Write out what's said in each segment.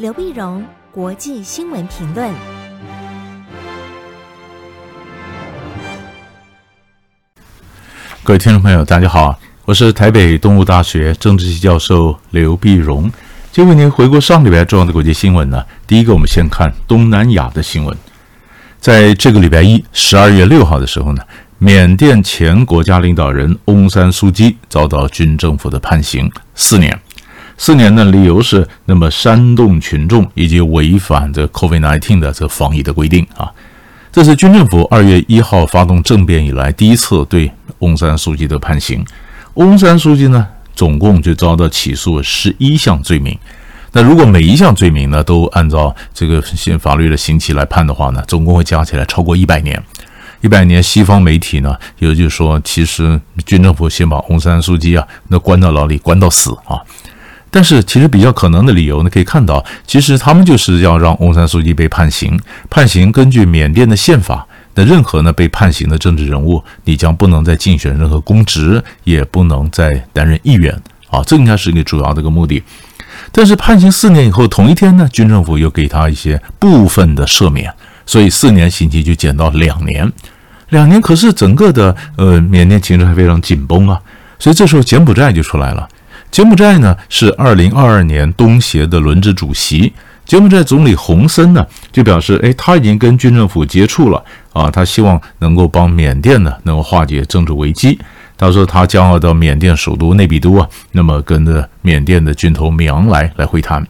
刘碧荣，国际新闻评论。各位听众朋友，大家好，我是台北东吴大学政治系教授刘碧荣。今为您回顾上礼拜重要的国际新闻呢。第一个，我们先看东南亚的新闻。在这个礼拜一，十二月六号的时候呢。缅甸前国家领导人翁山苏姬遭到军政府的判刑四年，四年的理由是那么煽动群众以及违反这 COVID-19 的这防疫的规定啊。这是军政府二月一号发动政变以来第一次对翁山书记的判刑。翁山书记呢，总共就遭到起诉十一项罪名。那如果每一项罪名呢都按照这个刑法律的刑期来判的话呢，总共会加起来超过一百年。一百年，西方媒体呢，有就是说，其实军政府先把翁山书记啊，那关到牢里，关到死啊。但是，其实比较可能的理由呢，可以看到，其实他们就是要让翁山苏姬被判刑。判刑根据缅甸的宪法，那任何呢被判刑的政治人物，你将不能再竞选任何公职，也不能再担任议员啊。这应该是一个主要的一个目的。但是判刑四年以后，同一天呢，军政府又给他一些部分的赦免。所以四年刑期就减到两年，两年。可是整个的呃缅甸情势还非常紧绷啊，所以这时候柬埔寨就出来了。柬埔寨呢是二零二二年东协的轮值主席，柬埔寨总理洪森呢就表示，哎，他已经跟军政府接触了啊，他希望能够帮缅甸呢能够化解政治危机。他说他将要到缅甸首都内比都啊，那么跟着缅甸的军头米昂来来会谈。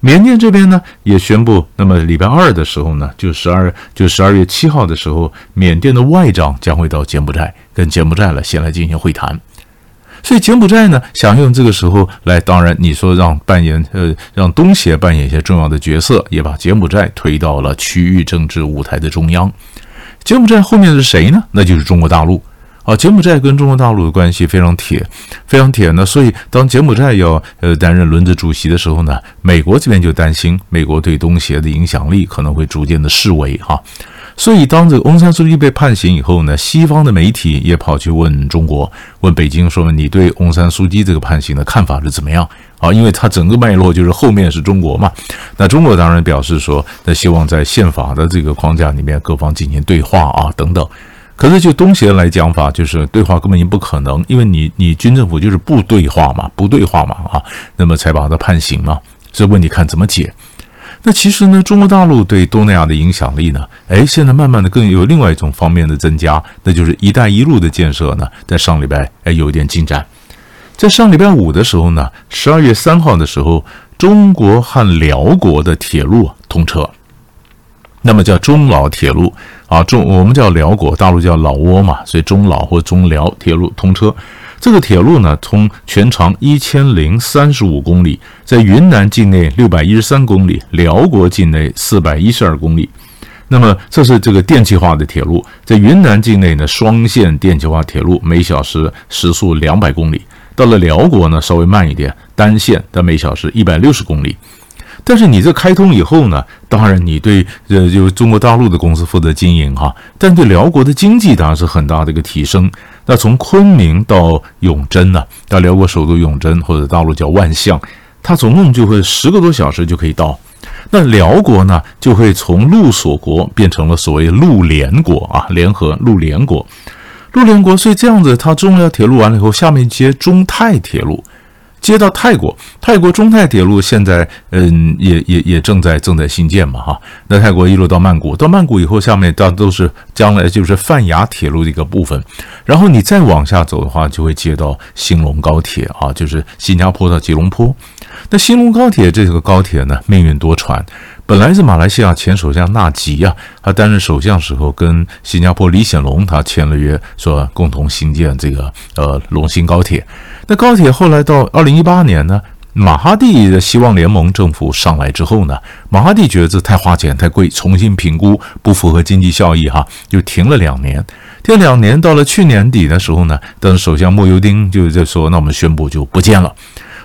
缅甸这边呢也宣布，那么礼拜二的时候呢，就十二就十二月七号的时候，缅甸的外长将会到柬埔寨跟柬埔寨了先来进行会谈。所以柬埔寨呢想用这个时候来，当然你说让扮演呃让东协扮演一些重要的角色，也把柬埔寨推到了区域政治舞台的中央。柬埔寨后面是谁呢？那就是中国大陆。啊，柬埔寨跟中国大陆的关系非常铁，非常铁呢。所以，当柬埔寨要呃担任轮值主席的时候呢，美国这边就担心美国对东协的影响力可能会逐渐的式微哈。所以，当这个翁山苏姬被判刑以后呢，西方的媒体也跑去问中国，问北京说：“你对翁山苏姬这个判刑的看法是怎么样？”啊，因为他整个脉络就是后面是中国嘛。那中国当然表示说，那希望在宪法的这个框架里面，各方进行对话啊，等等。可是就东协来讲法，就是对话根本就不可能，因为你你军政府就是不对话嘛，不对话嘛啊，那么才把他判刑嘛。这问题看怎么解。那其实呢，中国大陆对东南亚的影响力呢，哎，现在慢慢的更有另外一种方面的增加，那就是“一带一路”的建设呢，在上礼拜哎有一点进展。在上礼拜五的时候呢，十二月三号的时候，中国和辽国的铁路通车。那么叫中老铁路啊，中我们叫辽国，大陆叫老挝嘛，所以中老或中辽铁路通车。这个铁路呢，从全长一千零三十五公里，在云南境内六百一十三公里，辽国境内四百一十二公里。那么这是这个电气化的铁路，在云南境内呢，双线电气化铁路，每小时时速两百公里。到了辽国呢，稍微慢一点，单线的每小时一百六十公里。但是你这开通以后呢，当然你对呃由中国大陆的公司负责经营哈，但对辽国的经济当然是很大的一个提升。那从昆明到永贞呢，到辽国首都永贞或者大陆叫万象，它总共就会十个多小时就可以到。那辽国呢，就会从陆锁国变成了所谓陆联国啊，联合陆联国，陆联国。所以这样子，它中辽铁路完了以后，下面接中泰铁路。接到泰国，泰国中泰铁路现在，嗯，也也也正在正在新建嘛，哈。那泰国一路到曼谷，到曼谷以后，下面到都是将来就是泛亚铁路的一个部分。然后你再往下走的话，就会接到兴隆高铁啊，就是新加坡到吉隆坡。那兴隆高铁这个高铁呢，命运多舛。本来是马来西亚前首相纳吉啊，他担任首相时候跟新加坡李显龙他签了约，说共同兴建这个呃龙兴高铁。那高铁后来到二零一八年呢，马哈蒂的希望联盟政府上来之后呢，马哈蒂觉得这太花钱太贵，重新评估不符合经济效益哈，就停了两年。这两年，到了去年底的时候呢，当首相莫尤丁就在说，那我们宣布就不建了。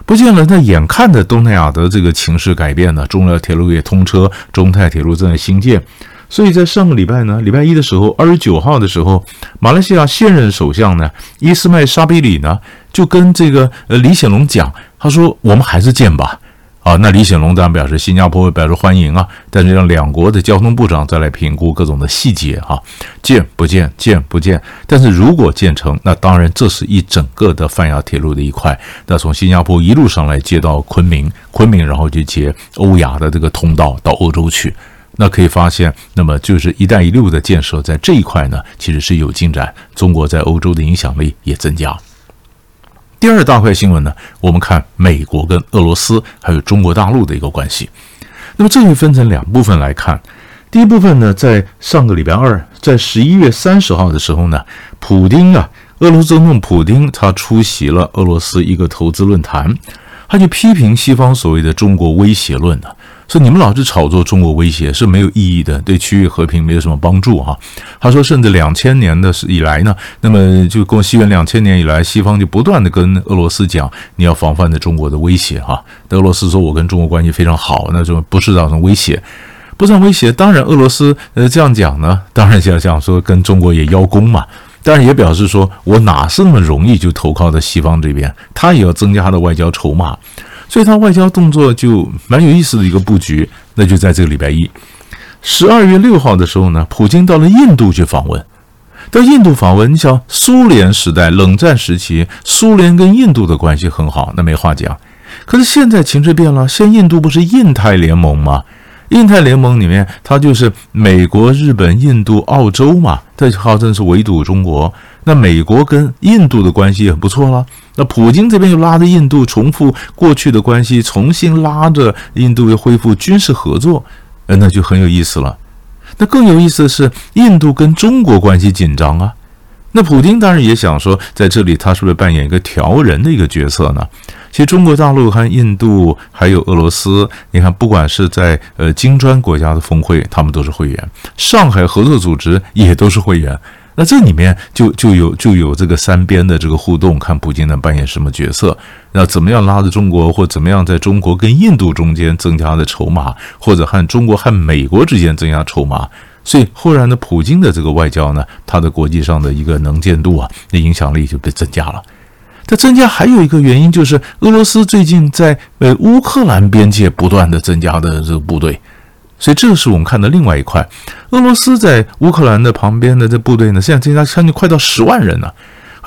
不见了，那眼看着东南亚的这个情势改变呢，中寮铁路也通车，中泰铁路正在兴建，所以在上个礼拜呢，礼拜一的时候，二十九号的时候，马来西亚现任首相呢，伊斯迈沙比里呢，就跟这个呃李显龙讲，他说我们还是建吧，啊，那李显龙当然表示新加坡会表示欢迎啊，但是让两国的交通部长再来评估各种的细节哈、啊，建不建，建不建。但是如果建成，那当然这是一整个的泛亚铁路的一块，那从新加坡一路上来接到昆明，昆明然后就接欧亚的这个通道到欧洲去，那可以发现，那么就是“一带一路”的建设在这一块呢，其实是有进展，中国在欧洲的影响力也增加。第二大块新闻呢，我们看美国跟俄罗斯还有中国大陆的一个关系。那么这里分成两部分来看。第一部分呢，在上个礼拜二，在十一月三十号的时候呢，普丁啊，俄罗斯总统普丁他出席了俄罗斯一个投资论坛，他就批评西方所谓的中国威胁论呢。说你们老是炒作中国威胁是没有意义的，对区域和平没有什么帮助哈。他说，甚至两千年的以来呢，那么就过西元两千年以来，西方就不断的跟俄罗斯讲，你要防范着中国的威胁哈。俄罗斯说，我跟中国关系非常好，那就不是造成威胁，不算威胁。当然，俄罗斯呃这样讲呢，当然想想说跟中国也邀功嘛，当然也表示说我哪是那么容易就投靠在西方这边，他也要增加他的外交筹码。所以他外交动作就蛮有意思的一个布局，那就在这个礼拜一，十二月六号的时候呢，普京到了印度去访问。到印度访问，你想苏联时代冷战时期，苏联跟印度的关系很好，那没话讲。可是现在情势变了，现印度不是印太联盟吗？印太联盟里面，它就是美国、日本、印度、澳洲嘛，这号称是围堵中国。那美国跟印度的关系也很不错了。那普京这边又拉着印度重复过去的关系，重新拉着印度又恢复军事合作，呃，那就很有意思了。那更有意思的是，印度跟中国关系紧张啊。那普京当然也想说，在这里他是不是扮演一个调人的一个角色呢？其实中国大陆和印度还有俄罗斯，你看，不管是在呃金砖国家的峰会，他们都是会员；上海合作组织也都是会员。那这里面就就有就有这个三边的这个互动，看普京能扮演什么角色，那怎么样拉着中国，或怎么样在中国跟印度中间增加的筹码，或者和中国和美国之间增加筹码，所以忽然的，普京的这个外交呢，他的国际上的一个能见度啊，那影响力就被增加了。它增加还有一个原因就是俄罗斯最近在呃乌克兰边界不断的增加的这个部队。所以这个是我们看的另外一块，俄罗斯在乌克兰的旁边的这部队呢，现在增加将近快到十万人了。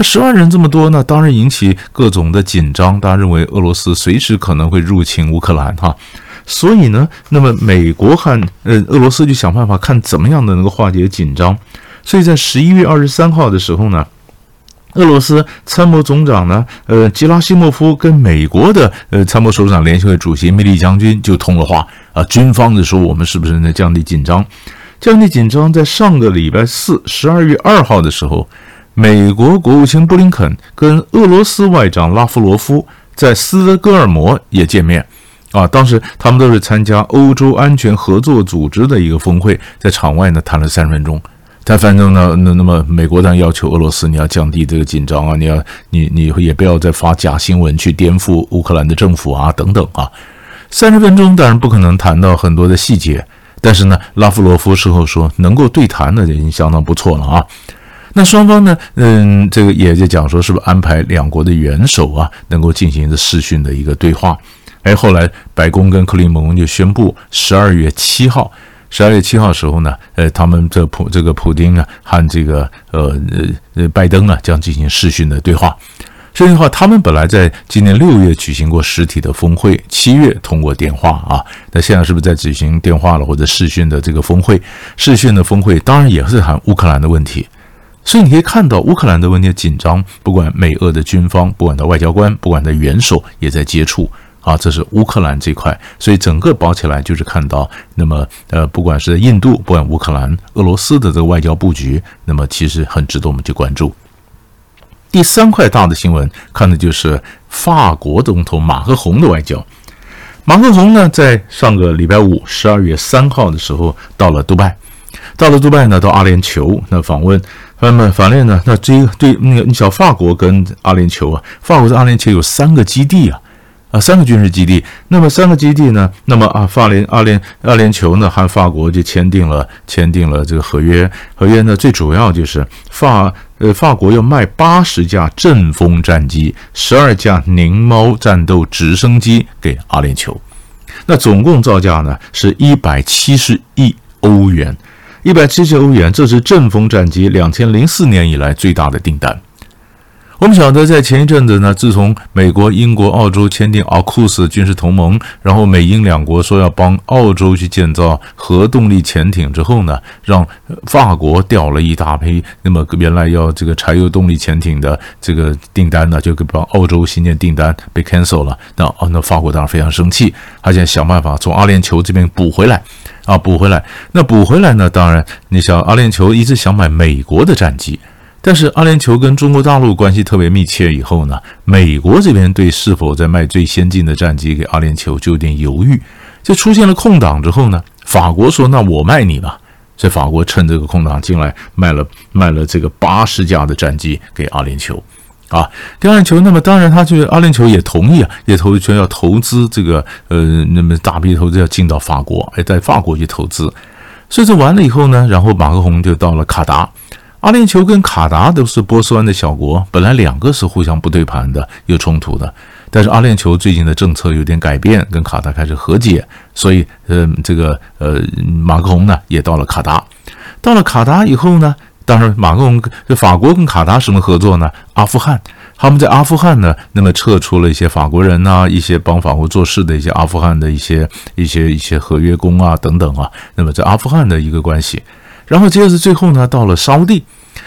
十万人这么多呢，当然引起各种的紧张。大家认为俄罗斯随时可能会入侵乌克兰哈，所以呢，那么美国和呃俄罗斯就想办法看怎么样的能够化解紧张。所以在十一月二十三号的时候呢。俄罗斯参谋总长呢，呃，吉拉西莫夫跟美国的呃参谋首长联席会主席梅利将军就通了话啊，军方的说我们是不是能降低紧张？降低紧张，在上个礼拜四，十二月二号的时候，美国国务卿布林肯跟俄罗斯外长拉夫罗夫在斯德哥尔摩也见面啊，当时他们都是参加欧洲安全合作组织的一个峰会，在场外呢谈了三十分钟。但反正呢，那那么美国当然要求俄罗斯，你要降低这个紧张啊，你要你你也不要再发假新闻去颠覆乌克兰的政府啊，等等啊。三十分钟当然不可能谈到很多的细节，但是呢，拉夫罗夫事后说能够对谈的已经相当不错了啊。那双方呢，嗯，这个也就讲说是不是安排两国的元首啊，能够进行一个视讯的一个对话？哎，后来白宫跟克里姆林宫就宣布十二月七号。十二月七号时候呢，呃，他们这普这个普丁啊和这个呃呃拜登啊将进行视讯的对话。这样的话，他们本来在今年六月举行过实体的峰会，七月通过电话啊，那现在是不是在举行电话了或者视讯的这个峰会？视讯的峰会当然也是谈乌克兰的问题，所以你可以看到乌克兰的问题紧张，不管美俄的军方，不管的外交官，不管的元首也在接触。啊，这是乌克兰这块，所以整个包起来就是看到，那么呃，不管是印度，不管乌克兰、俄罗斯的这个外交布局，那么其实很值得我们去关注。第三块大的新闻，看的就是法国总统马克宏的外交。马克宏呢，在上个礼拜五，十二月三号的时候，到了杜拜，到了杜拜呢，到阿联酋那访问，那么法联呢，那这对那个你想法国跟阿联酋啊，法国在阿联酋有三个基地啊。啊，三个军事基地，那么三个基地呢？那么啊，法联、阿联、阿联酋呢，和法国就签订了签订了这个合约。合约呢，最主要就是法呃，法国要卖八十架阵风战机，十二架宁猫战斗直升机给阿联酋。那总共造价呢是一百七十亿欧元，一百七十欧元，这是阵风战机两千零四年以来最大的订单。我们晓得，在前一阵子呢，自从美国、英国、澳洲签订奥库斯军事同盟，然后美英两国说要帮澳洲去建造核动力潜艇之后呢，让法国调了一大批。那么原来要这个柴油动力潜艇的这个订单呢，就给帮澳洲新建订单被 cancel 了。那哦，那法国当然非常生气，他现在想办法从阿联酋这边补回来啊，补回来。那补回来呢，当然你想阿联酋一直想买美国的战机。但是阿联酋跟中国大陆关系特别密切，以后呢，美国这边对是否在卖最先进的战机给阿联酋就有点犹豫，就出现了空档之后呢，法国说：“那我卖你吧。”所以法国趁这个空档进来卖了卖了这个八十架的战机给阿联酋，啊，给阿联酋。那么当然，他就阿联酋也同意啊，也投全要投资这个呃，那么大笔投资要进到法国，哎，在法国去投资。所以这完了以后呢，然后马克宏就到了卡达。阿联酋跟卡达都是波斯湾的小国，本来两个是互相不对盘的，有冲突的。但是阿联酋最近的政策有点改变，跟卡达开始和解，所以，呃，这个呃，马克龙呢也到了卡达。到了卡达以后呢，当然马克龙跟法国跟卡达什么合作呢？阿富汗，他们在阿富汗呢，那么撤出了一些法国人呐、啊，一些帮法国做事的一些阿富汗的一些一些一些合约工啊等等啊，那么在阿富汗的一个关系。然后接着最后呢，到了沙乌地，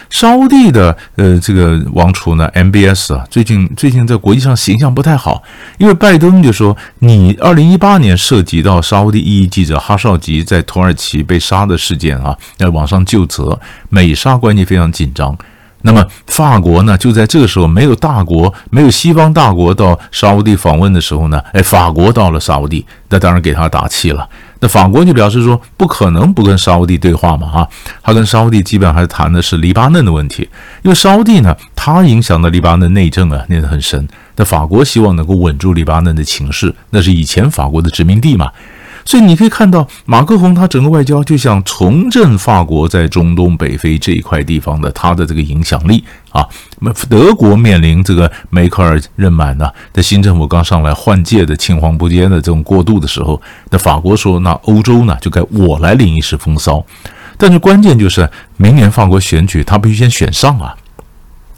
沙乌地的呃这个王储呢，MBS 啊，最近最近在国际上形象不太好，因为拜登就说，你二零一八年涉及到沙乌地异议记者哈绍吉在土耳其被杀的事件啊，在网上就责，美沙关系非常紧张。那么法国呢，就在这个时候，没有大国，没有西方大国到沙乌地访问的时候呢，哎，法国到了沙乌地，那当然给他打气了。那法国就表示说，不可能不跟沙乌地对话嘛，啊，他跟沙乌地基本上还谈的是黎巴嫩的问题，因为沙乌地呢，他影响的黎巴嫩内政啊，念得很深。那法国希望能够稳住黎巴嫩的情势，那是以前法国的殖民地嘛。所以你可以看到，马克宏他整个外交就像重振法国在中东北非这一块地方的他的这个影响力啊。那么德国面临这个梅克尔任满呢，在新政府刚上来换届的青黄不接的这种过渡的时候，那法国说，那欧洲呢就该我来领一时风骚。但是关键就是明年法国选举，他必须先选上啊。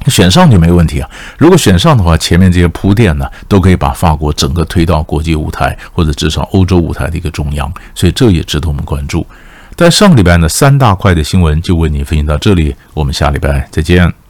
选上就没问题啊！如果选上的话，前面这些铺垫呢，都可以把法国整个推到国际舞台，或者至少欧洲舞台的一个中央，所以这也值得我们关注。在上个礼拜呢，三大块的新闻就为您分享到这里，我们下礼拜再见。